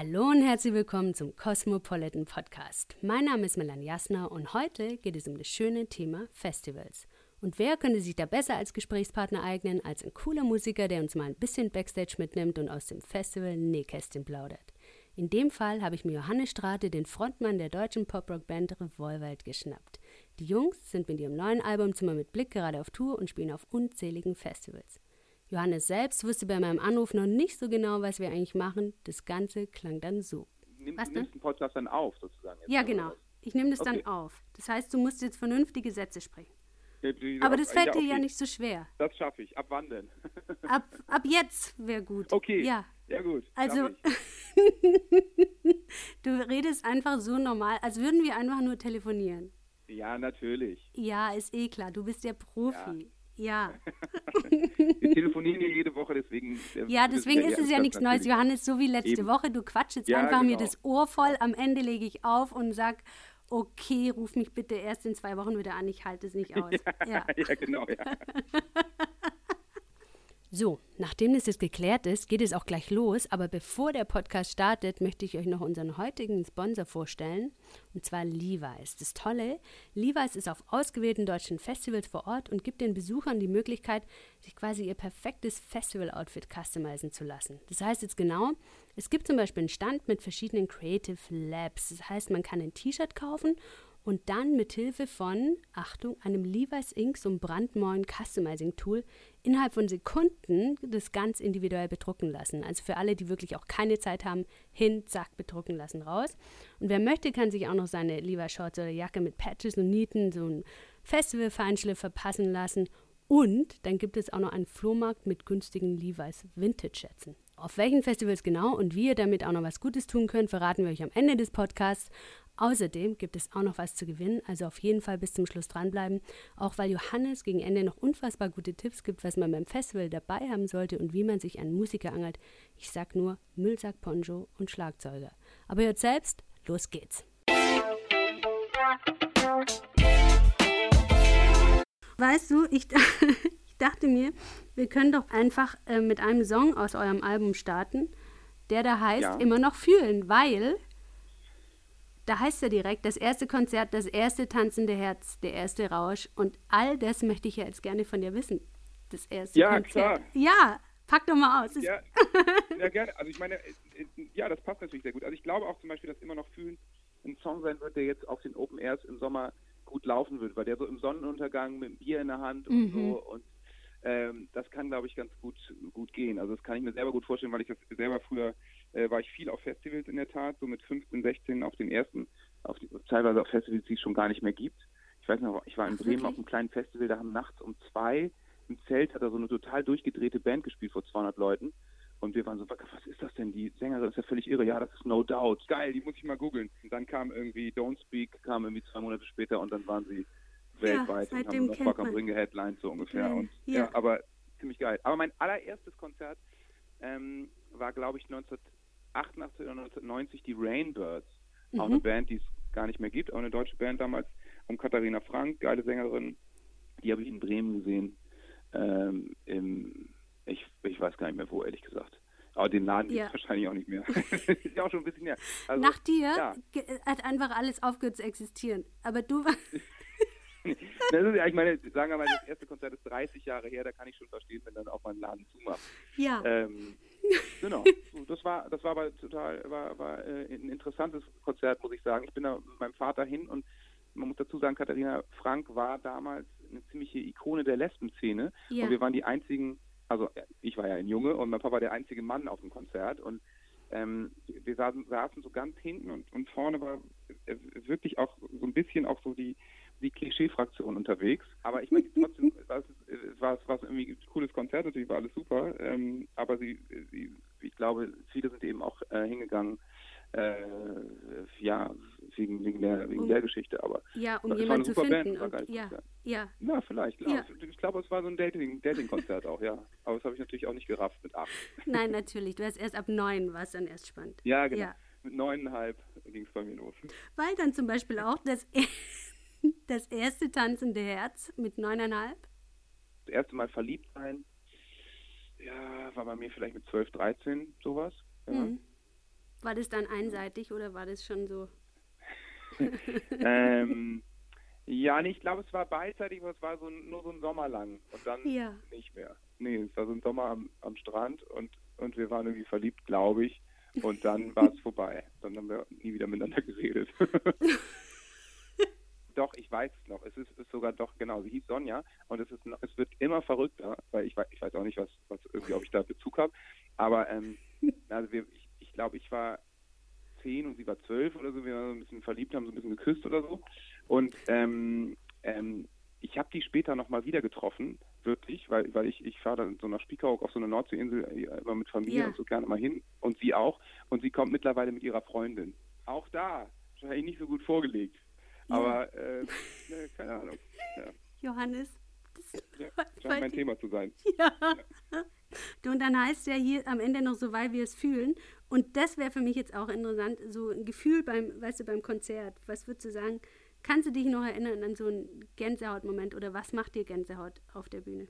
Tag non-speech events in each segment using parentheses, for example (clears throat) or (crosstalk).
Hallo und herzlich willkommen zum Cosmopolitan Podcast. Mein Name ist Melanie Jasner und heute geht es um das schöne Thema Festivals. Und wer könnte sich da besser als Gesprächspartner eignen als ein cooler Musiker, der uns mal ein bisschen Backstage mitnimmt und aus dem Festival Nähkästchen plaudert? In dem Fall habe ich mir Johannes Strate, den Frontmann der deutschen Poprock-Band Revolverheld, geschnappt. Die Jungs sind mit ihrem neuen Album Zimmer mit Blick gerade auf Tour und spielen auf unzähligen Festivals. Johannes selbst wusste bei meinem Anruf noch nicht so genau, was wir eigentlich machen. Das Ganze klang dann so. Nimm, was nimmst den Podcast dann auf, sozusagen? ja, genau. Ich nehme das okay. dann auf. Das heißt, du musst jetzt vernünftige Sätze sprechen. Ja, Aber das fällt ja, dir ja nicht so schwer. Das schaffe ich. Ab wann denn? (laughs) ab, ab jetzt wäre gut. Okay. Ja. Ja, gut. Also, (laughs) du redest einfach so normal, als würden wir einfach nur telefonieren. Ja, natürlich. Ja, ist eh klar. Du bist der Profi. Ja. (laughs) Wir telefonieren hier jede Woche, deswegen. Ja, deswegen ist es ja nichts Neues, Johannes, so wie letzte Eben. Woche. Du quatschst jetzt ja, einfach genau. mir das Ohr voll. Am Ende lege ich auf und sag, okay, ruf mich bitte erst in zwei Wochen wieder an, ich halte es nicht (laughs) aus. Ja, ja. (laughs) ja genau, ja. So, nachdem das jetzt geklärt ist, geht es auch gleich los. Aber bevor der Podcast startet, möchte ich euch noch unseren heutigen Sponsor vorstellen. Und zwar Levi's. Das Tolle, Levi's ist auf ausgewählten deutschen Festivals vor Ort und gibt den Besuchern die Möglichkeit, sich quasi ihr perfektes Festival-Outfit customizen zu lassen. Das heißt jetzt genau, es gibt zum Beispiel einen Stand mit verschiedenen Creative Labs. Das heißt, man kann ein T-Shirt kaufen und dann mit Hilfe von, Achtung, einem Levi's Ink, so einem brandneuen Customizing-Tool, innerhalb von Sekunden das ganz individuell bedrucken lassen. Also für alle, die wirklich auch keine Zeit haben, hin, zack, bedrucken lassen, raus. Und wer möchte, kann sich auch noch seine Levi's Shorts oder Jacke mit Patches und Nieten, so ein Festival-Feinschliff verpassen lassen. Und dann gibt es auch noch einen Flohmarkt mit günstigen Levi's Vintage-Schätzen. Auf welchen Festivals genau und wie ihr damit auch noch was Gutes tun könnt, verraten wir euch am Ende des Podcasts. Außerdem gibt es auch noch was zu gewinnen, also auf jeden Fall bis zum Schluss dranbleiben, auch weil Johannes gegen Ende noch unfassbar gute Tipps gibt, was man beim Festival dabei haben sollte und wie man sich einen Musiker angelt. Ich sag nur Müllsack, Poncho und Schlagzeuger. Aber hört selbst, los geht's. Weißt du, ich, (laughs) ich dachte mir, wir können doch einfach äh, mit einem Song aus eurem Album starten, der da heißt ja. immer noch fühlen, weil da heißt ja direkt, das erste Konzert, das erste tanzende Herz, der erste Rausch. Und all das möchte ich ja jetzt gerne von dir wissen. Das erste ja, Konzert. Klar. Ja, pack doch mal aus. Ja, (laughs) ja, gerne. Also ich meine, äh, äh, ja, das passt natürlich sehr gut. Also ich glaube auch zum Beispiel, dass immer noch Fühlen ein Song sein wird, der jetzt auf den Open Airs im Sommer gut laufen wird, weil der so im Sonnenuntergang mit dem Bier in der Hand und mhm. so und ähm, das kann, glaube ich, ganz gut, gut gehen. Also das kann ich mir selber gut vorstellen, weil ich das selber früher äh, war ich viel auf Festivals in der Tat, so mit 15, 16 auf den ersten, auf die, teilweise auf Festivals, die es schon gar nicht mehr gibt. Ich weiß noch, ich war in Ach, Bremen wirklich? auf einem kleinen Festival, da haben nachts um zwei im Zelt hat er so eine total durchgedrehte Band gespielt vor 200 Leuten. Und wir waren so, was ist das denn? Die Sängerin ist ja völlig irre. Ja, das ist No Doubt. Geil, die muss ich mal googeln. Und dann kam irgendwie Don't Speak, kam irgendwie zwei Monate später und dann waren sie weltweit ja, und haben noch Rock am Ring geheadlined so ungefähr. Und, ja. ja. aber ziemlich geil. Aber mein allererstes Konzert ähm, war, glaube ich, 1988 oder 1990 die Rainbirds. Mhm. Auch eine Band, die es gar nicht mehr gibt, auch eine deutsche Band damals. Um Katharina Frank, geile Sängerin. Die habe ich in Bremen gesehen. Ähm, im, ich, ich weiß gar nicht mehr wo, ehrlich gesagt. Aber den Laden ja. gibt es wahrscheinlich auch nicht mehr. (laughs) ist ja auch schon ein bisschen her. Also, Nach dir ja. hat einfach alles aufgehört zu existieren. Aber du warst. (laughs) das ist ja, ich meine, sagen wir mal, das erste Konzert ist 30 Jahre her, da kann ich schon verstehen, wenn dann auch mal ein Laden zumacht. Ja. Ähm, (laughs) genau. (laughs) Das war, das war aber total, war, war äh, ein interessantes Konzert, muss ich sagen. Ich bin da mit meinem Vater hin und man muss dazu sagen, Katharina Frank war damals eine ziemliche Ikone der Lesben-Szene. Ja. Und wir waren die einzigen, also ich war ja ein Junge und mein Papa war der einzige Mann auf dem Konzert und ähm, wir saßen, saßen, so ganz hinten und, und vorne war äh, wirklich auch so ein bisschen auch so die die Klischee-Fraktion unterwegs. Aber ich meine, trotzdem (laughs) war es, war, es, war irgendwie ein cooles Konzert, natürlich war alles super. Ähm, aber sie, sie, ich glaube, viele sind eben auch äh, hingegangen, äh, ja, wegen, wegen, der, wegen um, der Geschichte. Aber ja, um jemanden zu finden. Band, und, ja, ja. ja, vielleicht. Ja. Ich glaube, es war so ein Dating-Konzert Dating auch, ja. Aber das habe ich natürlich auch nicht gerafft mit acht. (laughs) Nein, natürlich. Du hast erst ab neun war es dann erst spannend. Ja, genau. Ja. Mit neuneinhalb ging es bei mir los. Weil dann zum Beispiel auch das (laughs) (laughs) das erste tanzende Herz mit neuneinhalb? Das erste Mal verliebt sein, ja, war bei mir vielleicht mit 12, 13 sowas. Ja. Mhm. War das dann einseitig oder war das schon so? (laughs) ähm, ja, nee, ich glaube, es war beidseitig, aber es war so, nur so ein Sommer lang und dann Ja. nicht mehr. Nee, es war so ein Sommer am, am Strand und, und wir waren irgendwie verliebt, glaube ich. Und dann (laughs) war es vorbei. Dann haben wir nie wieder miteinander geredet. Doch, ich weiß es noch. Es ist, ist sogar doch, genau, sie hieß Sonja und es ist es wird immer verrückter, weil ich weiß, ich weiß auch nicht, was, was irgendwie, ob ich da Bezug habe. Aber ähm, (laughs) also wir, ich, ich glaube, ich war zehn und sie war zwölf oder so, wir waren so ein bisschen verliebt, haben so ein bisschen geküsst oder so. Und ähm, ähm, ich habe die später nochmal wieder getroffen, wirklich, weil, weil ich, ich fahre dann so nach Spiekeroog auf so eine Nordseeinsel äh, immer mit Familie Ja. und so gerne mal hin und sie auch. Und sie kommt mittlerweile mit ihrer Freundin. Auch da, wahrscheinlich nicht so gut vorgelegt. Ja. Aber, äh, ne, keine Ahnung. Ja, Johannes. Das ja, (laughs) scheint mein Thema zu sein. Ja. (laughs) Du, und dann heißt ja hier am Ende noch so, weil wir es fühlen. Und das wäre für mich jetzt auch interessant, so ein Gefühl beim, weißt du, beim Konzert. Was würdest du sagen? Kannst du dich noch erinnern an so einen Gänsehautmoment oder was macht dir Gänsehaut auf der Bühne?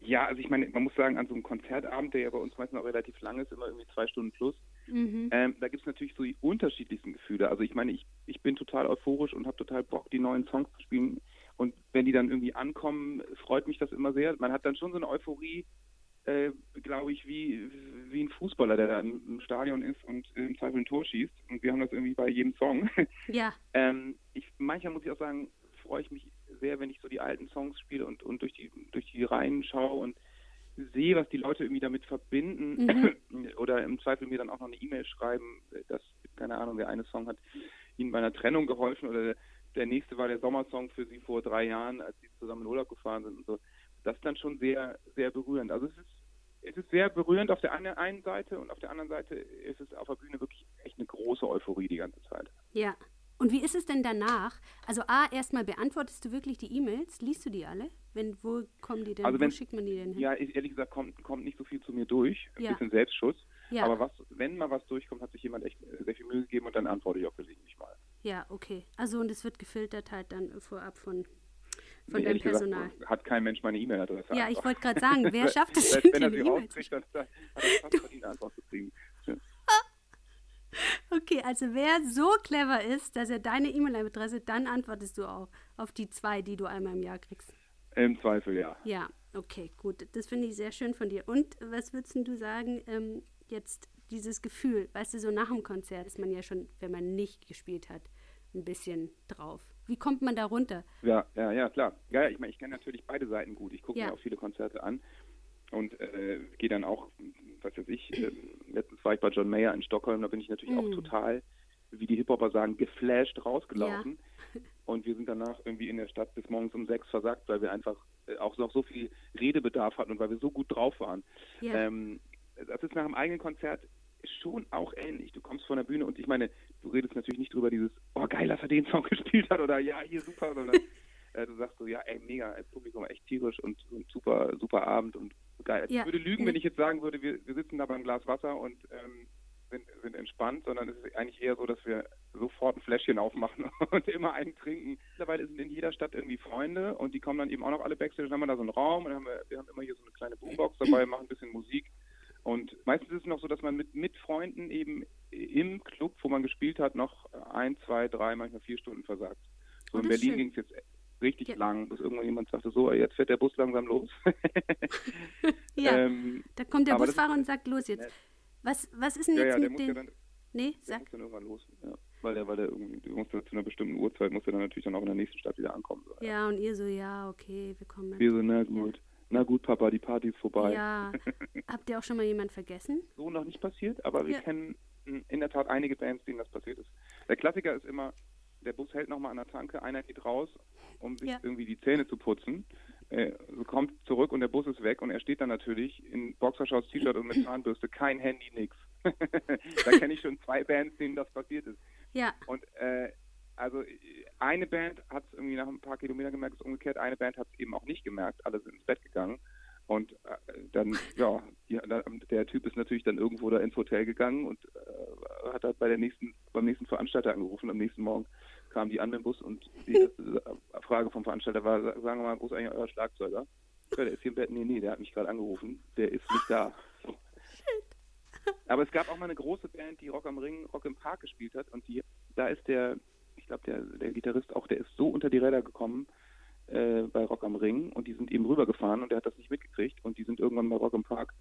Ja, also ich meine, man muss sagen, an so einem Konzertabend, der ja bei uns meistens auch relativ lang ist, immer irgendwie zwei Stunden plus, Mhm. Ähm, da gibt es natürlich so die unterschiedlichsten Gefühle. Also ich meine, ich, ich bin total euphorisch und habe total Bock, die neuen Songs zu spielen. Und wenn die dann irgendwie ankommen, freut mich das immer sehr. Man hat dann schon so eine Euphorie, äh, glaube ich, wie, wie ein Fußballer, der da im, im Stadion ist und im Zweifel ein Tor schießt. Und wir haben das irgendwie bei jedem Song. (laughs) Ja, ähm, ich, manchmal muss ich auch sagen, freue ich mich sehr, wenn ich so die alten Songs spiele und, und durch die durch die Reihen schaue und sehe, was die Leute irgendwie damit verbinden (clears throat) oder im Zweifel mir dann auch noch eine E-Mail schreiben, dass, keine Ahnung, der eine Song hat ihnen bei einer Trennung geholfen oder der nächste war der Sommersong für sie vor drei Jahren, als sie zusammen in Urlaub gefahren sind und so. Das ist dann schon sehr, sehr berührend. Also es ist, es ist sehr berührend auf der eine- einen Seite und auf der anderen Seite ist es auf der Bühne wirklich echt eine große Euphorie die ganze Zeit. ja. Und wie ist es denn danach? Also A, erstmal beantwortest du wirklich die E-Mails? Liest du die alle? Wenn, wo kommen die denn? Also wo wenn- schickt man die denn hin? Ja, ich- ehrlich gesagt kommt, kommt nicht so viel zu mir durch. Ein Ja. bisschen Selbstschutz. Ja. Aber was, wenn mal was durchkommt, hat sich jemand echt äh, sehr viel Mühe gegeben und dann antworte ich auch gelegentlich mal. Ja, okay. Also und es wird gefiltert halt dann vorab von, von Nee, deinem ehrlich gesagt, Personal. hat kein Mensch meine E-Mail-Adresse. Ja, ich einfach. wollte gerade sagen, wer (laughs) schafft es denn, wenn er sie rauskriegt, dann dann hat er fast verdient, eine Antwort zu kriegen. Okay, also wer so clever ist, dass er deine E-Mail-Adresse, dann antwortest du auch auf die zwei, die du einmal im Jahr kriegst. Im Zweifel, ja. Ja, okay, gut. Das finde ich sehr schön von dir. Und was würdest du sagen, ähm, jetzt dieses Gefühl, weißt du, so nach dem Konzert ist man ja schon, wenn man nicht gespielt hat, ein bisschen drauf. Wie kommt man da runter? Ja, ja, ja, klar. Ja, ja, ich meine, ich kenne natürlich beide Seiten gut. Ich gucke Ja. mir auch viele Konzerte an und äh, gehe dann auch, was weiß ich, äh, letztens war ich bei John Mayer in Stockholm, da bin ich natürlich Mm. auch total, wie die Hip-Hopper sagen, geflasht rausgelaufen. (laughs) Und wir sind danach irgendwie in der Stadt bis morgens um sechs versagt, weil wir einfach äh, auch noch so viel Redebedarf hatten und weil wir so gut drauf waren. Ja. Ähm, das ist nach dem eigenen Konzert schon auch ähnlich. Du kommst von der Bühne und ich meine, du redest natürlich nicht drüber dieses, oh geil, dass er den Song (laughs) gespielt hat oder ja, hier super, sondern (laughs) äh, du sagst so, ja, ey, mega, das Publikum war echt tierisch und, und super, super Abend und geil. Ja. Ich würde lügen, wenn ich jetzt sagen würde, wir, wir sitzen da beim Glas Wasser und ähm, sind, sind entspannt, sondern es ist eigentlich eher so, dass wir sofort ein Fläschchen aufmachen (laughs) und immer einen trinken. Mittlerweile sind in jeder Stadt irgendwie Freunde und die kommen dann eben auch noch alle Backstage. Dann haben wir da so einen Raum und haben wir, wir haben immer hier so eine kleine Boombox (clears throat) dabei, machen ein bisschen Musik. Und meistens ist es noch so, dass man mit, mit Freunden eben im Club, wo man gespielt hat, noch ein, zwei, drei, manchmal vier Stunden versagt. So Oh, in Berlin ging es jetzt richtig Ja. lang, bis irgendwann jemand sagte, so, jetzt fährt der Bus langsam los. (laughs) Ja, ähm, da kommt der Busfahrer und sagt, los jetzt. Was, was ist denn ja, jetzt ja, der mit muss ja dem... dann, nee, sag. muss dann irgendwann los. Ja. Weil der, weil der irgendwie, musste zu einer bestimmten Uhrzeit, musste dann natürlich dann auch in der nächsten Stadt wieder ankommen. So. Ja, und ihr so, ja, okay, wir kommen. Wir so, na gut. Na gut, Papa, die Party ist vorbei. Ja. (laughs) Habt ihr auch schon mal jemand vergessen? so noch nicht passiert, aber wir Ja. kennen in der Tat einige Bands, denen das passiert ist. Der Klassiker ist immer, der Bus hält nochmal an der Tanke, einer geht raus, um sich Ja. irgendwie die Zähne zu putzen, äh, kommt zurück und der Bus ist weg und er steht dann natürlich in Boxershorts, T-Shirt und mit Zahnbürste, kein Handy, nix. (laughs) da kenne ich schon zwei Bands, denen das passiert ist. Ja, Und äh, also eine Band hat es irgendwie nach ein paar Kilometern gemerkt, ist umgekehrt, eine Band hat es eben auch nicht gemerkt, alle sind ins Bett gegangen. Und äh, dann, (laughs) ja, da- der Typ ist natürlich dann irgendwo da ins Hotel gegangen und äh, hat halt bei der nächsten, beim nächsten Veranstalter angerufen. Am nächsten Morgen kamen die an mit dem Bus und die erste Frage vom Veranstalter war, sa- sagen wir mal, wo ist eigentlich euer Schlagzeuger? Ja, der ist hier im Bett. Nee, nee, der hat mich gerade angerufen. Der ist nicht da. So. (laughs) Aber es gab auch mal eine große Band, die Rock am Ring, Rock im Park gespielt hat und die, da ist der, ich glaube, der, der Gitarrist auch, der ist so unter die Räder gekommen äh, bei Rock am Ring und die sind eben rübergefahren und der hat das nicht mitgekriegt und die sind irgendwann bei Rock im Park,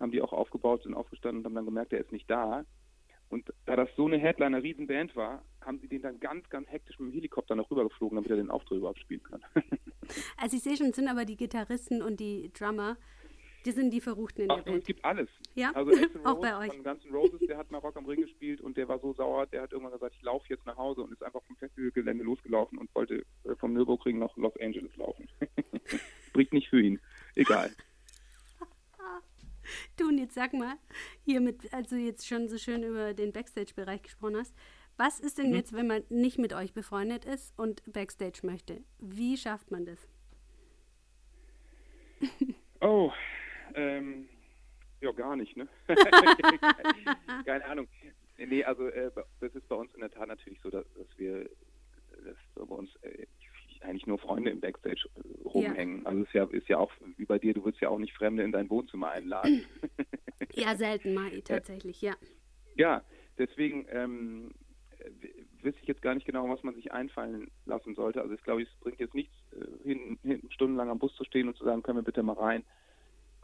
haben die auch aufgebaut, sind aufgestanden und haben dann gemerkt, der ist nicht da. Und da das so eine Headliner Riesenband war, haben sie den dann ganz, ganz hektisch mit dem Helikopter noch rübergeflogen, damit er den Auftritt überhaupt spielen kann. (laughs) also ich sehe schon, sind aber die Gitarristen und die Drummer die sind die Verruchten in Ach, der Welt. Es gibt alles. Ja, also (laughs) auch bei euch. Von ganzen Roses, der hat mal Rock am Ring gespielt und der war so sauer, der hat irgendwann gesagt, ich laufe jetzt nach Hause und ist einfach vom Festivalgelände losgelaufen und wollte äh, vom Nürburgring nach Los Angeles laufen. (laughs) Spricht nicht für ihn. Egal. (laughs) du, und jetzt sag mal, hier mit, also jetzt schon so schön über den Backstage-Bereich gesprochen hast, was ist denn mhm. jetzt, wenn man nicht mit euch befreundet ist und Backstage möchte? Wie schafft man das? (laughs) Oh, ähm, ja, gar nicht, ne? (laughs) Keine Ahnung. Nee, also äh, das ist bei uns in der Tat natürlich so, dass, dass wir dass bei uns äh, eigentlich nur Freunde im Backstage äh, rumhängen. Ja. Also es ist ja, ist ja auch wie bei dir, du willst ja auch nicht Fremde in dein Wohnzimmer einladen. (laughs) ja, selten mal tatsächlich, ja. Ja, deswegen ähm, wüsste ich jetzt gar nicht genau, was man sich einfallen lassen sollte. Also ich glaube, es bringt jetzt nichts, äh, hinten, hinten stundenlang am Bus zu stehen und zu sagen, können wir bitte mal rein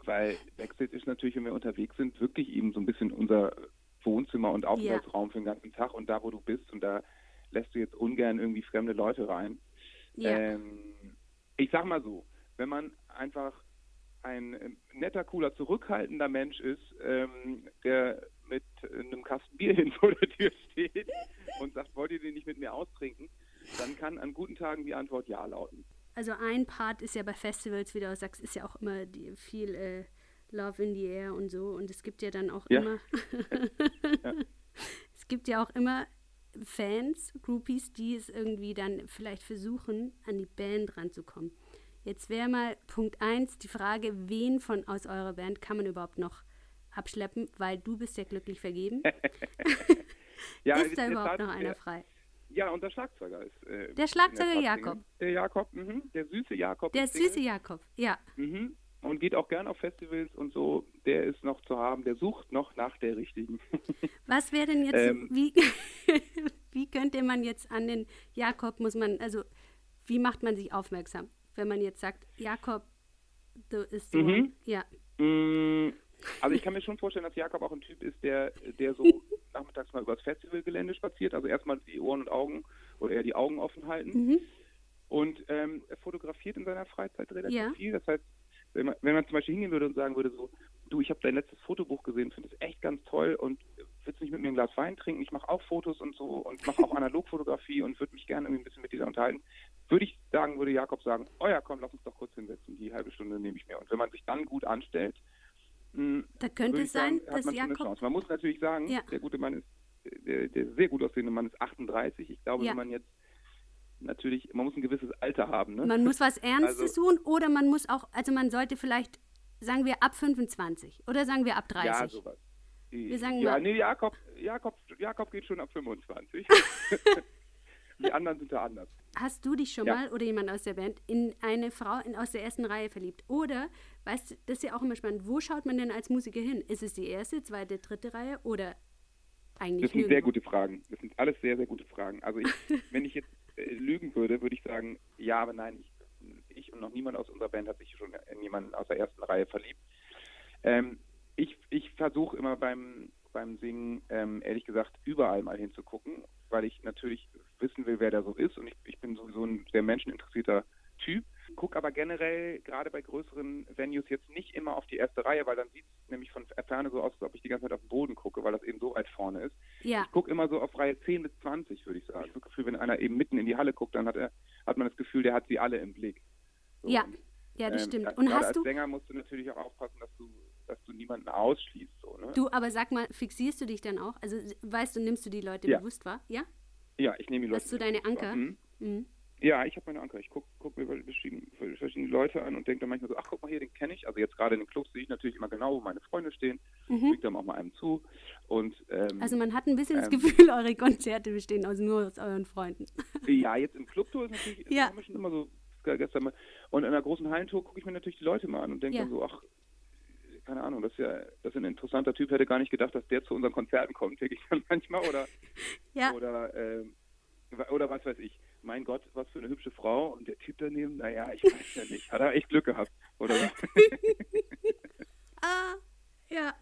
weil Backstage ist natürlich, wenn wir unterwegs sind, wirklich eben so ein bisschen unser Wohnzimmer und Aufenthaltsraum ja. für den ganzen Tag und da, wo du bist und da lässt du jetzt ungern irgendwie fremde Leute rein. Ja. Ähm, ich sag mal so, wenn man einfach ein ähm, netter, cooler, zurückhaltender Mensch ist, ähm, der mit einem Kasten Bier (laughs) hin vor der Tür steht und sagt, wollt ihr den nicht mit mir austrinken, dann kann an guten Tagen die Antwort Ja lauten also ein Part ist ja bei Festivals, wie du auch sagst, ist ja auch immer die, viel äh, Love in the Air und so. Und es gibt ja dann auch ja. immer, ja. (laughs) es gibt ja auch immer Fans, Groupies, die es irgendwie dann vielleicht versuchen, an die Band ranzukommen. Jetzt wäre mal Punkt 1 die Frage, wen von aus eurer Band kann man überhaupt noch abschleppen, weil du bist ja glücklich vergeben. (laughs) ja, ist da überhaupt noch einer frei? Ja, und der Schlagzeuger ist. Äh, der Schlagzeuger der Jakob. Der Jakob, mh, der süße Jakob. Der süße Jakob, ja. Mhm. Und geht auch gern auf Festivals und so. Der ist noch zu haben, der sucht noch nach der richtigen. (laughs) Was wäre denn jetzt, ähm, wie, (laughs) wie könnte man jetzt an den Jakob, muss man, also wie macht man sich aufmerksam, wenn man jetzt sagt, Jakob, du ist so, mhm. ja. Mm, also ich kann mir schon vorstellen, dass Jakob auch ein Typ ist, der, der so (laughs) nachmittags mal übers Festivalgelände spaziert, also erstmal die Ohren und Augen oder eher die Augen offen halten. Mhm. Und ähm, er fotografiert in seiner Freizeit relativ ja. viel. Das heißt, wenn man, wenn man zum Beispiel hingehen würde und sagen würde, so, du, ich habe dein letztes Fotobuch gesehen, finde es echt ganz toll und willst nicht mit mir ein Glas Wein trinken? Ich mache auch Fotos und so und mache auch (laughs) Analogfotografie und würde mich gerne irgendwie ein bisschen mit dir unterhalten. Würde ich sagen, würde Jakob sagen, oh ja, komm, lass uns doch kurz hinsetzen, die halbe Stunde nehme ich mir. Und wenn man sich dann gut anstellt, hm, da könnte es sein, sagen, dass Jakob. Man muss natürlich sagen, ja. der gute Mann ist, der, der, sehr gut aussehende Mann ist 38. Ich glaube, ja. wenn man jetzt natürlich, man muss ein gewisses Alter haben. Ne? Man muss was (laughs) Ernstes also, tun oder man muss auch, also man sollte vielleicht, sagen wir ab 25 oder sagen wir ab 30. Ja, sowas. Wir sagen ja, mal, nee, Jakob, Jakob, Jakob geht schon ab 25. (laughs) Die anderen sind da anders. Hast du dich schon ja. mal oder jemand aus der Band in eine Frau in, aus der ersten Reihe verliebt? Oder, weißt du, das ist ja auch immer spannend, wo schaut man denn als Musiker hin? Ist es die erste, zweite, dritte Reihe oder eigentlich Das sind nirgendwo? sehr gute Fragen. Das sind alles sehr, sehr gute Fragen. Also ich, (laughs) wenn ich jetzt lügen würde, würde ich sagen, ja, aber nein, ich, ich, und noch niemand aus unserer Band hat sich schon in jemanden aus der ersten Reihe verliebt. Ähm, ich ich versuche immer beim, beim Singen, ähm, ehrlich gesagt, überall mal hinzugucken, weil ich natürlich wissen will, wer da so ist. Und ich, ich bin sowieso ein sehr menscheninteressierter Typ. Guck aber generell gerade bei größeren Venues jetzt nicht immer auf die erste Reihe, weil dann sieht es nämlich von Ferne so aus, als ob ich die ganze Zeit auf den Boden gucke, weil das eben so weit vorne ist. Ja. Ich gucke immer so auf Reihe 10 bis 20, würde ich sagen. Ich habe das Gefühl, wenn einer eben mitten in die Halle guckt, dann hat, er, hat man das Gefühl, der hat sie alle im Blick. So, ja. Ja, das ähm, stimmt. Und hast als du Sänger musst du natürlich auch aufpassen, dass du, dass du niemanden ausschließt. So, ne? Du, aber sag mal, fixierst du dich dann auch? Also weißt du, nimmst du die Leute ja. bewusst wahr? Ja? Ja, ich nehme die Leute. Hast du deine Anker? Mhm. Mhm. Ja, ich habe meine Anker. Ich gucke guck mir verschiedene, verschiedene Leute an und denke dann manchmal so, ach guck mal hier, den kenne ich. Also jetzt gerade in den Clubs sehe ich natürlich immer genau, wo meine Freunde stehen. Mhm. Ich dann auch mal einem zu. Und, ähm, also man hat ein bisschen ähm, das Gefühl, (laughs) eure Konzerte bestehen also nur aus euren Freunden. Ja, jetzt im Clubtour ist natürlich ja. schon immer so gestern mal. Und in einer großen Hallentour gucke ich mir natürlich die Leute mal an und denke ja. dann so, ach, keine Ahnung, das ist ja, das ist ein interessanter Typ, hätte gar nicht gedacht, dass der zu unseren Konzerten kommt, denke ich dann manchmal, oder, (laughs) Ja. oder, äh, oder was weiß ich. Mein Gott, was für eine hübsche Frau und der Typ daneben, naja, ich weiß ja nicht, hat er echt Glück gehabt, oder? (laughs) Ah, ja.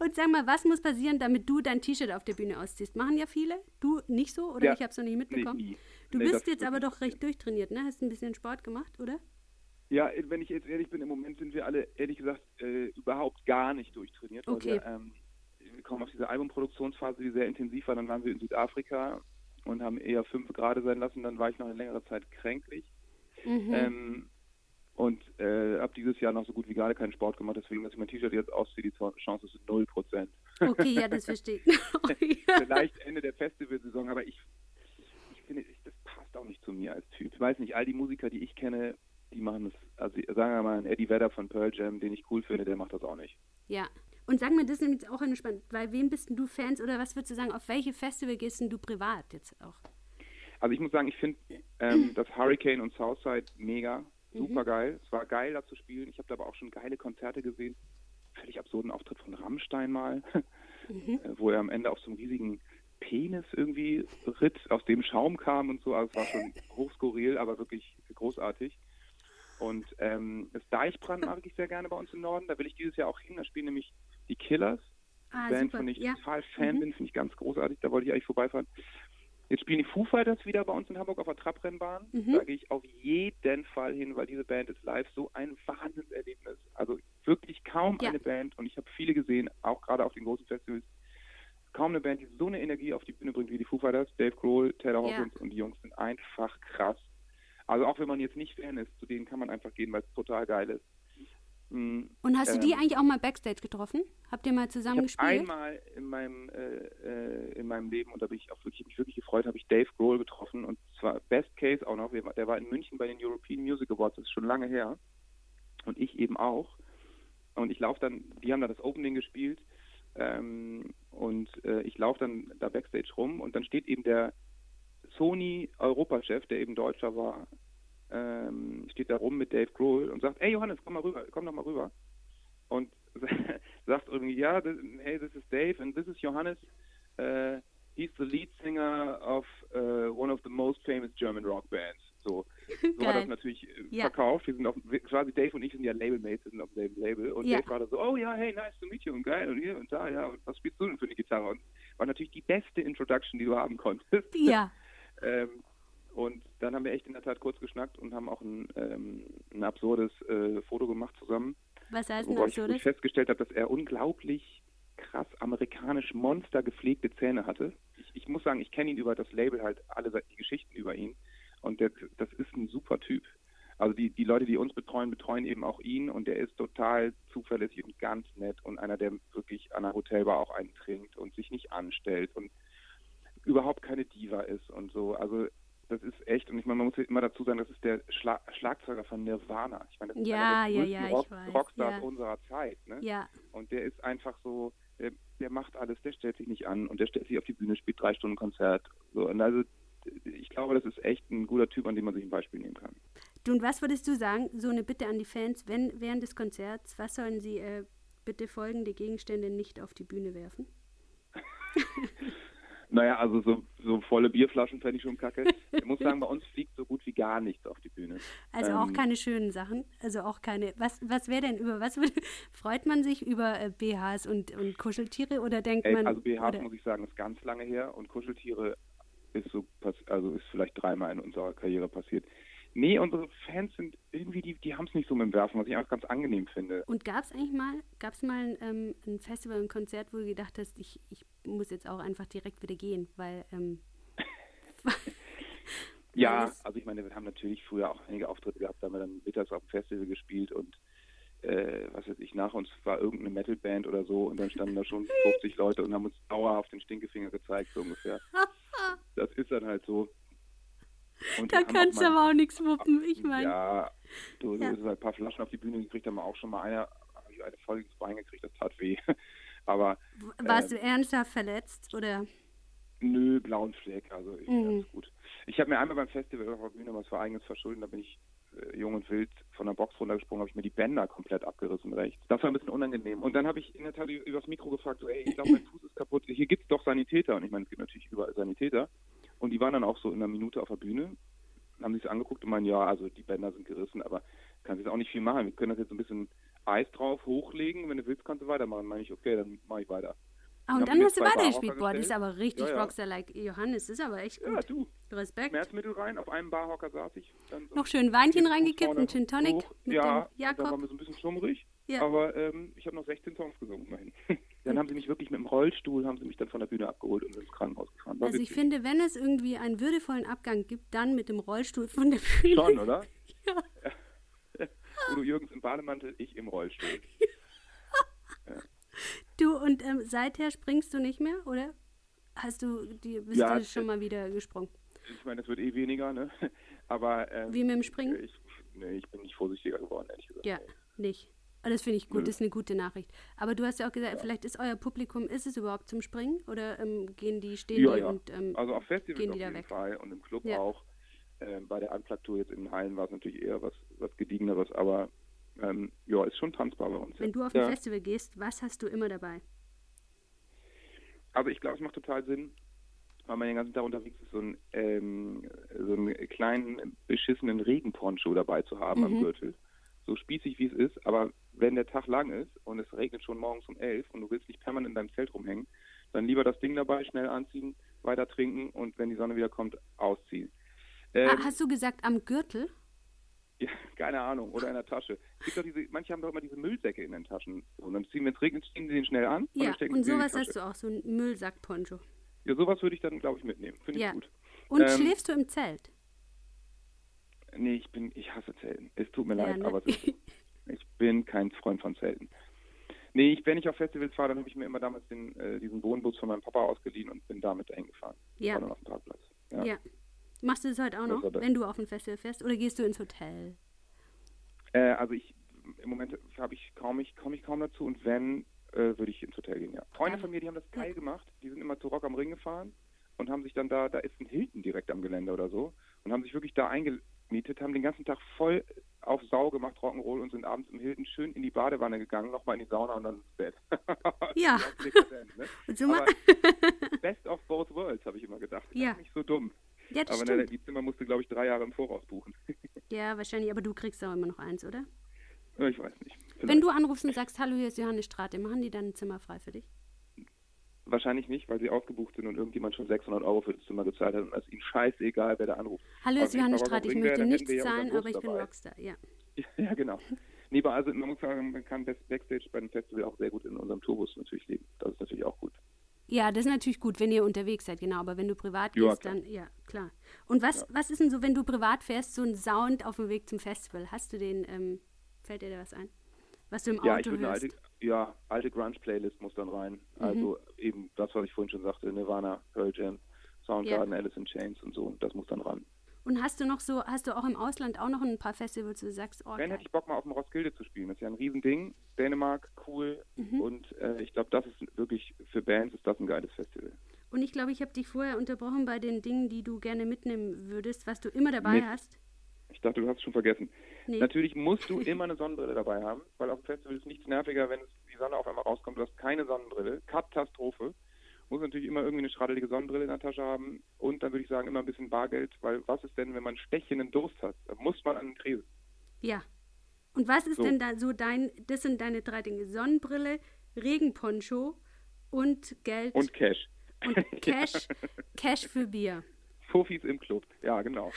Und sag mal, was muss passieren, damit du dein T-Shirt auf der Bühne ausziehst? Machen ja viele? Du nicht so? Oder Ja. ich habe es noch nicht mitbekommen? nie. Du Nee, bist jetzt aber doch recht durchtrainiert, ne? Hast ein bisschen Sport gemacht, oder? Ja, wenn ich jetzt ehrlich bin, im Moment sind wir alle, ehrlich gesagt, äh, überhaupt gar nicht durchtrainiert. weil Okay. Wir, ähm, wir kommen auf diese Albumproduktionsphase, die sehr intensiv war. Dann waren wir in Südafrika und haben eher fünf Grad sein lassen. Dann war ich noch eine längere Zeit kränklich. Mhm. Ähm, und äh, habe dieses Jahr noch so gut wie gar keinen Sport gemacht. Deswegen, dass ich mein T-Shirt jetzt ausziehe, die Chance ist 0 Prozent. Okay, ja, das verstehe ich. (laughs) Vielleicht Ende der Festivalsaison, aber ich, ich finde, ich, das passt auch nicht zu mir als Typ. Ich weiß nicht, all die Musiker, die ich kenne, die machen das, also sagen wir mal, ein Eddie Vedder von Pearl Jam, den ich cool finde, der macht das auch nicht. ja. Und sag mal, das ist nämlich auch eine spannende, bei wem bist denn du Fans oder was würdest du sagen, auf welche Festival gehst denn du privat jetzt auch? Also ich muss sagen, ich finde ähm, das Hurricane und Southside mega, super geil. Es war geil, da zu spielen. Ich habe da aber auch schon geile Konzerte gesehen. Völlig absurden Auftritt von Rammstein mal, (laughs) äh, wo er am Ende auf so einem riesigen Penis irgendwie ritt, aus dem Schaum kam und so. Also es war schon hochskurril, aber wirklich großartig. Und ähm, das Deichbrand mag ich sehr gerne bei uns im Norden. Da will ich dieses Jahr auch hin. Da spielen nämlich die Killers. Ah, Band, super. von der ich ja. total Fan bin, finde ich ganz großartig. Da wollte ich eigentlich vorbeifahren. Jetzt spielen die Foo Fighters wieder bei uns in Hamburg auf der Trabrennbahn. Mhm. Da gehe ich auf jeden Fall hin, weil diese Band ist live so ein Wahnsinnserlebnis. Also wirklich kaum Ja. eine Band, und ich habe viele gesehen, auch gerade auf den großen Festivals, kaum eine Band, die so eine Energie auf die Bühne bringt wie die Foo Fighters. Dave Grohl, Taylor Ja. Hawkins und die Jungs sind einfach krass. Also auch wenn man jetzt nicht Fan ist, zu denen kann man einfach gehen, weil es total geil ist. Und hast du die ähm, eigentlich auch mal Backstage getroffen? Habt ihr mal zusammen ich gespielt? einmal in meinem äh, äh, in meinem Leben und da bin ich auch wirklich mich wirklich gefreut, habe ich Dave Grohl getroffen und zwar Best Case auch noch. Der war in München bei den European Music Awards, das ist schon lange her und ich eben auch. Und ich laufe dann, die haben da das Opening gespielt ähm, und äh, ich laufe dann da Backstage rum und dann steht eben der Sony Europachef, der eben Deutscher war, ähm, steht da rum mit Dave Grohl und sagt, ey Johannes, komm mal rüber, komm doch mal rüber. Und (laughs) sagt irgendwie, ja, this, hey, this is Dave and this is Johannes. Uh, he's the lead singer of uh, one of the most famous German rock bands. So, (laughs) so Geil. das natürlich äh, Ja. verkauft. Wir sind auf, quasi Dave und ich sind ja Labelmates, sind auf demselben Label. Und Ja. Dave war da so, oh ja, hey, nice to meet you und geil und hier und da, ja, und was spielst du denn für eine Gitarre? Und war natürlich die beste Introduction, die du haben konntest. Ja. (laughs) Ähm, und dann haben wir echt in der Tat kurz geschnackt und haben auch ein, ähm, ein absurdes äh, Foto gemacht zusammen, Was heißt denn ich, wo ich festgestellt habe, dass er unglaublich krass amerikanisch Monster gepflegte Zähne hatte. Ich, ich muss sagen, ich kenne ihn über das Label halt alle die Geschichten über ihn und der, das ist ein super Typ. Also die, die Leute, die uns betreuen, betreuen eben auch ihn und der ist total zuverlässig und ganz nett und einer, der wirklich an der Hotelbar auch einen trinkt und sich nicht anstellt und überhaupt keine Diva ist und so. Also das ist echt, und ich meine, man muss immer dazu sagen, das ist der Schla Schlagzeuger von Nirvana. Ich meine, das ist Ja, einer der ja, ja, Rock weiß, Rockstars ja. unserer Zeit. Ne? Ja. Und der ist einfach so, der, der macht alles, der stellt sich nicht an und der stellt sich auf die Bühne, spielt drei Stunden Konzert. So, und also ich glaube, das ist echt ein guter Typ, an dem man sich ein Beispiel nehmen kann. Du, und was würdest du sagen, so eine Bitte an die Fans, wenn während des Konzerts, was sollen sie äh, bitte folgende Gegenstände nicht auf die Bühne werfen? (laughs) Naja, also so, so volle Bierflaschen fände ich schon kacke. Ich muss sagen, bei uns fliegt so gut wie gar nichts auf die Bühne. Also auch Ähm, keine schönen Sachen, also auch keine. Was, was wäre denn über was würde, (laughs) freut man sich über äh, BHs und, und Kuscheltiere oder denkt Ey, man also BHs oder, muss ich sagen, ist ganz lange her und Kuscheltiere ist so also ist vielleicht dreimal in unserer Karriere passiert. Nee, unsere Fans sind irgendwie, die, die haben es nicht so mit dem Werfen, was ich einfach ganz angenehm finde. Und gab es eigentlich mal, gab es mal ähm, ein Festival, ein Konzert, wo du gedacht hast, ich, ich muss jetzt auch einfach direkt wieder gehen, weil ähm, (laughs) Ja, also ich meine, wir haben natürlich früher auch einige Auftritte gehabt, da haben wir dann mittags auf dem Festival gespielt und äh, was weiß ich, nach uns war irgendeine Metalband oder so und dann standen da schon (laughs) 50 Leute und haben uns dauerhaft den Stinkefinger gezeigt, so ungefähr. (laughs) Das ist dann halt so. Und da kannst du aber auch nichts wuppen. Ich meine, Ja, du, du Ja. hast halt ein paar Flaschen auf die Bühne gekriegt, haben wir auch schon mal eine, eine Folge ins Bein gekriegt, das tat weh. Aber warst äh, du ernsthaft verletzt oder? nö, blauen Fleck, also ich, Mhm. alles gut. Ich habe mir einmal beim Festival auf der Bühne was für eigenes Verschulden, da bin ich äh, Jung und Wild von der Box runtergesprungen, habe ich mir die Bänder komplett abgerissen rechts. Das war ein bisschen unangenehm. Und dann habe ich in der Tat übers Mikro gefragt, so, ey, ich glaube, mein Fuß ist kaputt. Hier gibt es doch Sanitäter. Und ich meine, es gibt natürlich überall Sanitäter. Und die waren dann auch so in einer Minute auf der Bühne, haben sich angeguckt und meinen, ja, also die Bänder sind gerissen, aber kannst jetzt auch nicht viel machen. Wir können das jetzt ein bisschen Eis drauf hochlegen. Wenn du willst, kannst du weitermachen. Meine ich, okay, dann mache ich weiter. Ah, und dann hast du weitergespielt. Boah, das ist aber richtig ja, ja. Rockstar-like. Johannes, das ist aber echt gut. Ja, du. Respekt. Schmerzmittel rein, auf einem Barhocker saß ich. Noch schön Weinchen reingekippt, ein Gin Tonic hoch. mit ja, Jakob. Ja, war mir so ein bisschen schummrig. Ja. Aber ähm, ich habe noch 16 Songs gesungen immerhin. (laughs) dann haben sie mich wirklich mit dem Rollstuhl, haben sie mich dann von der Bühne abgeholt und ins Krankenhaus gefahren. War also witzig. ich finde, wenn es irgendwie einen würdevollen Abgang gibt, dann mit dem Rollstuhl von der Bühne. Schon, oder? Ja. Udo Jürgens im Bademantel, ich im Rollstuhl. (laughs) Du, und ähm, seither springst du nicht mehr, oder? Hast du, die, bist ja, du schon mal wieder gesprungen? Ich meine, das wird eh weniger, ne? (laughs) Aber. Ähm, Wie mit dem Springen? Ich, nee, ich bin nicht vorsichtiger geworden, ehrlich gesagt. Ja, nicht. Aber das finde ich gut, Nö. das ist eine gute Nachricht. Aber du hast ja auch gesagt, ja. vielleicht ist euer Publikum, ist es überhaupt zum Springen oder ähm, gehen die, stehen ja, die ja. und ähm, Also auf Festivals gehen die da auf jeden weg. Fall und im Club auch. Ähm, bei der Unplugged-Tour jetzt in Hallen war es natürlich eher was, was Gediegeneres, aber ähm, ja, ist schon tanzbar bei uns. Wenn du auf ein Festival gehst, was hast du immer dabei? Also ich glaube, es macht total Sinn, weil man den ganzen Tag unterwegs ist, so einen, ähm, so einen kleinen beschissenen Regenponcho dabei zu haben mhm. am Gürtel. So spießig wie es ist, aber wenn der Tag lang ist und es regnet schon morgens um elf und du willst nicht permanent in deinem Zelt rumhängen, dann lieber das Ding dabei, schnell anziehen, weiter trinken und wenn die Sonne wieder kommt, ausziehen. Ähm, ah, hast du gesagt am Gürtel? Ja, keine Ahnung. Oder in der Tasche. Es gibt doch diese, manche haben doch immer diese Müllsäcke in den Taschen. Und dann ziehen, wenn es regnet, ziehen sie den schnell an. Ja, und, und sowas hast du auch, so ein Müllsack-Poncho. Ja, sowas würde ich dann, glaube ich, mitnehmen. Finde ja. ich gut. Und ähm, schläfst du im Zelt? Nee, ich bin, ich hasse Zelten. Es tut mir ja, leid, ne? aber ist, (laughs) ich bin kein Freund von Zelten. Nee, ich, wenn ich auf Festivals fahre, dann habe ich mir immer damals den, äh, diesen Wohnbus von meinem Papa ausgeliehen und bin damit dahin gefahren. Ja. War dann auf dem Parkplatz. Ja. ja. Machst du das heute auch noch, wenn du auf ein Festival fährst? Oder gehst du ins Hotel? Äh, also ich, im Moment habe ich kaum, ich komme ich kaum dazu und wenn, äh, würde ich ins Hotel gehen, ja. Freunde von mir, die haben das geil gemacht. Die sind immer zu Rock am Ring gefahren und haben sich dann da, da ist ein Hilton direkt am Gelände oder so und haben sich wirklich da eingemietet, haben den ganzen Tag voll auf Sau gemacht, Rock'n'Roll und sind abends im Hilton schön in die Badewanne gegangen, nochmal in die Sauna und dann ins Bett. (laughs) ja. ne? (laughs) best of both worlds, habe ich immer gedacht. Ja. Nicht so dumm. Ja, das aber stimmt. Ne, die Zimmer musste, glaube ich, drei Jahre im Voraus buchen. (laughs) ja, wahrscheinlich, aber du kriegst auch immer noch eins, oder? Ja, ich weiß nicht. Vielleicht. Wenn du anrufst und sagst, hallo, hier ist Johannes Strate, machen die dann ein Zimmer frei für dich? Wahrscheinlich nicht, weil sie ausgebucht sind und irgendjemand schon 600 Euro für das Zimmer gezahlt hat und es ist ihnen scheißegal, wer da anruft. Hallo, hier ist Johannes Strate, ich möchte nichts zahlen, aber ich bin Rockstar, ja. (laughs) Ja, genau. Nee, also man muss sagen, man kann Backstage bei einem Festival auch sehr gut in unserem Tourbus natürlich leben. Das ist natürlich auch gut. Ja, das ist natürlich gut, wenn ihr unterwegs seid, genau. Aber wenn du privat ja, gehst, klar. dann, ja, klar. Und was, ja. was ist denn so, wenn du privat fährst, so ein Sound auf dem Weg zum Festival? Hast du den, ähm, fällt dir da was ein? Was du im ja, Auto ich hörst? Alte, ja, alte Grunge-Playlist muss dann rein. Mhm. Also eben das, was ich vorhin schon sagte, Nirvana, Pearl Jam, Soundgarden, ja. Alice in Chains und so, das muss dann ran. Und hast du noch so, hast du auch im Ausland auch noch ein paar Festivals, wo du sagst, oh, Wenn hätte ich Bock mal auf dem Roskilde zu spielen. Das ist ja ein Riesending. Dänemark, cool. Mhm. Und äh, ich glaube, das ist wirklich, für Bands ist das ein geiles Festival. Und ich glaube, ich habe dich vorher unterbrochen bei den Dingen, die du gerne mitnehmen würdest, was du immer dabei nee. hast. Ich dachte, du hast es schon vergessen. Nee. Natürlich musst du (laughs) immer eine Sonnenbrille dabei haben, weil auf dem Festival ist nichts nerviger, wenn die Sonne auf einmal rauskommt. Du hast keine Sonnenbrille. Katastrophe muss natürlich immer irgendwie eine schraddelige Sonnenbrille in der Tasche haben und dann würde ich sagen immer ein bisschen Bargeld, weil was ist denn, wenn man stechenden Durst hat? Dann muss man an den Tresen. Ja. Und was ist so. denn da so dein, das sind deine drei Dinge, Sonnenbrille, Regenponcho und Geld. Und Cash. Und (laughs) Cash, Cash für Bier. Fufis im Club, ja genau.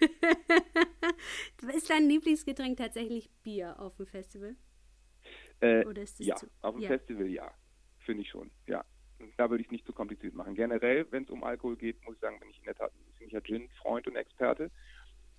(laughs) ist dein Lieblingsgetränk tatsächlich Bier auf dem Festival? Äh, ja, zu? auf dem ja. Festival ja, finde ich schon, ja da würde ich es nicht zu kompliziert machen. Generell, wenn es um Alkohol geht, muss ich sagen, bin ich in der Tat ein ziemlicher Gin-Freund und Experte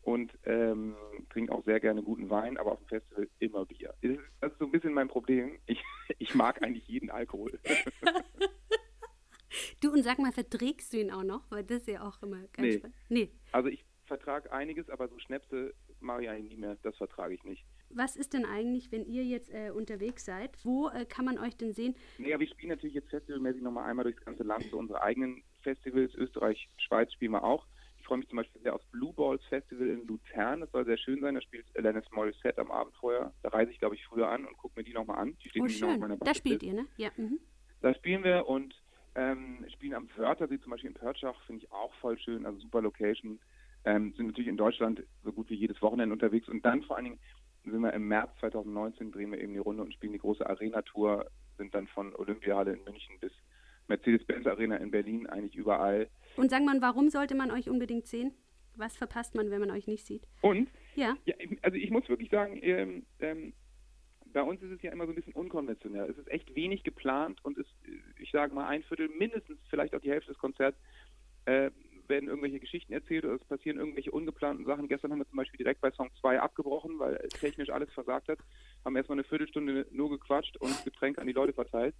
und ähm, trinke auch sehr gerne guten Wein, aber auf dem Festival immer Bier. Das ist so ein bisschen mein Problem. Ich, (laughs) ich mag eigentlich jeden Alkohol. (laughs) du und sag mal, verträgst du ihn auch noch? Weil das ist ja auch immer ganz nee. spannend. Nee. Also ich vertrage einiges, aber so Schnäpse mache ich eigentlich nie mehr. Das vertrage ich nicht. Was ist denn eigentlich, wenn ihr jetzt äh, unterwegs seid? Wo äh, kann man euch denn sehen? Naja, wir spielen natürlich jetzt festivalmäßig nochmal einmal durchs ganze Land, so unsere eigenen Festivals, Österreich, Schweiz spielen wir auch. Die freue mich zum Beispiel sehr aufs Blue Balls Festival in Luzern. Das soll sehr schön sein. Da spielt Alanis Morissette am Abend vorher. Da reise ich, glaube ich, früher an und gucke mir die nochmal an. Die steht oh, schön. Noch da spielt ihr, ne? Ja. Mhm. Da spielen wir und ähm, spielen am Wörthersee, zum Beispiel in Pörtschach, finde ich auch voll schön. Also super Location. Ähm, sind natürlich in Deutschland so gut wie jedes Wochenende unterwegs. Und dann vor allen Dingen sind wir im März 2019, drehen wir eben die Runde und spielen die große Arena-Tour. Sind dann von Olympiahalle in München bis Mercedes-Benz Arena in Berlin, eigentlich überall. Und sag mal, warum sollte man euch unbedingt sehen? Was verpasst man, wenn man euch nicht sieht? Und? Ja. ja also ich muss wirklich sagen, ähm, ähm, bei uns ist es ja immer so ein bisschen unkonventionell. Es ist echt wenig geplant und ist, ich sage mal, ein Viertel, mindestens vielleicht auch die Hälfte des Konzerts äh, werden irgendwelche Geschichten erzählt oder es passieren irgendwelche ungeplanten Sachen. Gestern haben wir zum Beispiel direkt bei Song 2 abgebrochen, weil technisch alles versagt hat. Haben erstmal eine Viertelstunde nur gequatscht und Getränke an die Leute verteilt.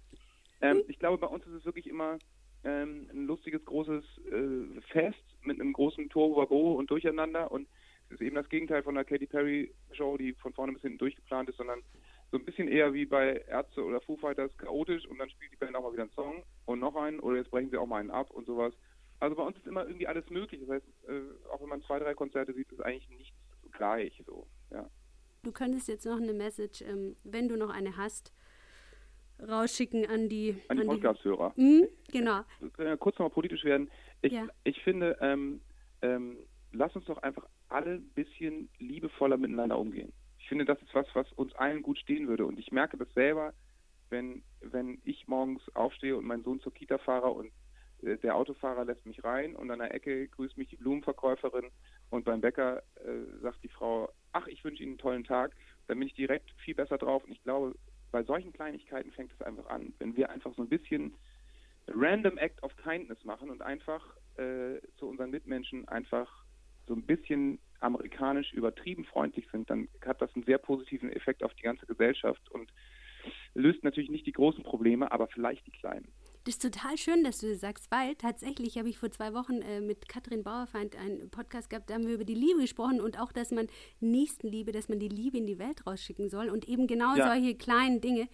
Ähm, ich glaube, bei uns ist es wirklich immer ähm, ein lustiges, großes äh, Fest mit einem großen Turbo und Durcheinander und es ist eben das Gegenteil von der Katy Perry Show, die von vorne bis hinten durchgeplant ist, sondern so ein bisschen eher wie bei Ärzte oder Foo Fighters chaotisch und dann spielt die Band auch mal wieder einen Song und noch einen oder jetzt brechen sie auch mal einen ab und sowas. Also bei uns ist immer irgendwie alles möglich. Das heißt, äh, auch wenn man zwei, drei Konzerte sieht, ist eigentlich nichts gleich so, ja. Du könntest jetzt noch eine Message, ähm, wenn du noch eine hast, rausschicken an die, an die Podcast-Hörer. Mhm, genau. Können ja kurz nochmal politisch werden. Ich, ja. ich finde, ähm, ähm, lass uns doch einfach alle ein bisschen liebevoller miteinander umgehen. Ich finde, das ist was, was uns allen gut stehen würde. Und ich merke das selber, wenn, wenn ich morgens aufstehe und meinen Sohn zur Kita fahre und äh, der Autofahrer lässt mich rein und an der Ecke grüßt mich die Blumenverkäuferin und beim Bäcker äh, sagt die Frau, ach, ich wünsche Ihnen einen tollen Tag, dann bin ich direkt viel besser drauf und ich glaube, bei solchen Kleinigkeiten fängt es einfach an. Wenn wir einfach so ein bisschen random Act of Kindness machen und einfach äh, zu unseren Mitmenschen einfach so ein bisschen amerikanisch übertrieben freundlich sind, dann hat das einen sehr positiven Effekt auf die ganze Gesellschaft und löst natürlich nicht die großen Probleme, aber vielleicht die kleinen. Das ist total schön, dass du das sagst, weil tatsächlich habe ich vor zwei Wochen äh, mit Katrin Bauerfeind einen Podcast gehabt, da haben wir über die Liebe gesprochen und auch, dass man Nächstenliebe, dass man die Liebe in die Welt rausschicken soll und eben genau ja. solche kleinen Dinge.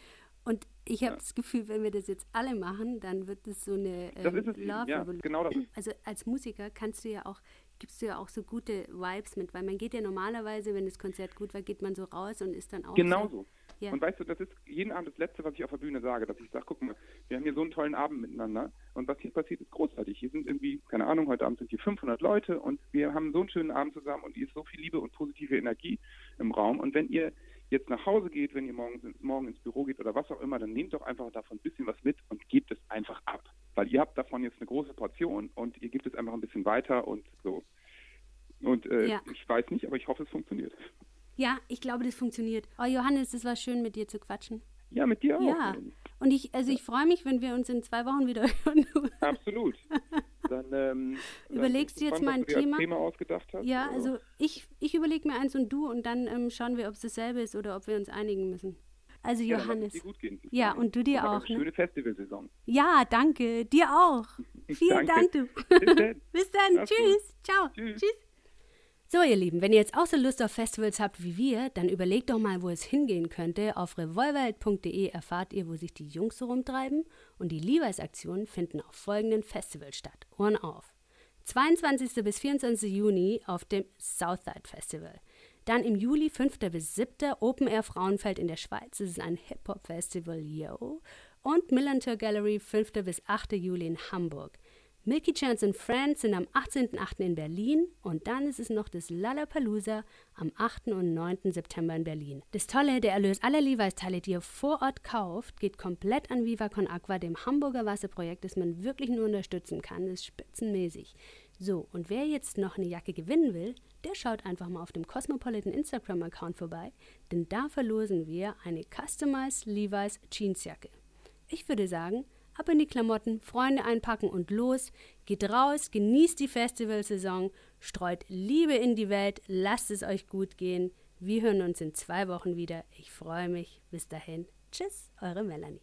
Und ich habe ja. das Gefühl, wenn wir das jetzt alle machen, dann wird es so eine äh, Love ja, genau das. Also als Musiker kannst du ja auch gibst du ja auch so gute Vibes mit, weil man geht ja normalerweise, wenn das Konzert gut war, geht man so raus und ist dann auch Genau so. Ja. Und weißt du, das ist jeden Abend das Letzte, was ich auf der Bühne sage, dass ich sage, guck mal, wir haben hier so einen tollen Abend miteinander und was hier passiert, ist großartig. Hier sind irgendwie, keine Ahnung, heute Abend sind hier 500 Leute und wir haben so einen schönen Abend zusammen und hier ist so viel Liebe und positive Energie im Raum und wenn ihr jetzt nach Hause geht, wenn ihr morgen, morgen ins Büro geht oder was auch immer, dann nehmt doch einfach davon ein bisschen was mit und gebt es einfach ab. Weil ihr habt davon jetzt eine große Portion und ihr gebt es einfach ein bisschen weiter und so. Und äh, ja. ich weiß nicht, aber ich hoffe, es funktioniert. Ja, ich glaube, das funktioniert. Oh, Johannes, es war schön, mit dir zu quatschen. Ja, mit dir auch. Ja. Und ich, also ich freue mich, wenn wir uns in zwei Wochen wieder (laughs) hören. Absolut. Dann ähm, überlegst du jetzt mal ein Thema. Thema ausgedacht hast, ja, oder? also ich, ich überlege mir eins und du und dann ähm, schauen wir, ob es dasselbe ist oder ob wir uns einigen müssen. Also ja, Johannes. Dir gut gehen. Ja, und du dir auch. Eine ne? schöne Festivalsaison. Ja, danke. Dir auch. (laughs) Vielen Dank, du. Bis dann. (laughs) Bis dann. Tschüss. Ciao. Tschüss. Tschüss. So, ihr Lieben, wenn ihr jetzt auch so Lust auf Festivals habt wie wir, dann überlegt doch mal, wo es hingehen könnte. Auf revolverheld.de erfahrt ihr, wo sich die Jungs so rumtreiben. Und die Levi's-Aktionen finden auf folgenden Festivals statt. Ohren auf. 22. bis 24. Juni auf dem Southside Festival. Dann im Juli 5. bis 7. Open Air Frauenfeld in der Schweiz. Das ist ein Hip-Hop-Festival, yo. Und Millantor Gallery 5. bis 8. Juli in Hamburg. Milky Chance and Friends sind am 18.08. in Berlin und dann ist es noch das Lollapalooza am 8. und 9. September in Berlin. Das Tolle, der Erlös aller Levi's-Teile, die ihr vor Ort kauft, geht komplett an Viva Con Aqua, dem Hamburger Wasserprojekt, das man wirklich nur unterstützen kann. Das ist spitzenmäßig. So, und wer jetzt noch eine Jacke gewinnen will, der schaut einfach mal auf dem Cosmopolitan Instagram-Account vorbei, denn da verlosen wir eine Customized Levi's Jeansjacke. Ich würde sagen, ab in die Klamotten, Freunde einpacken und los. Geht raus, genießt die Festivalsaison, streut Liebe in die Welt, lasst es euch gut gehen. Wir hören uns in zwei Wochen wieder. Ich freue mich. Bis dahin. Tschüss, eure Melanie.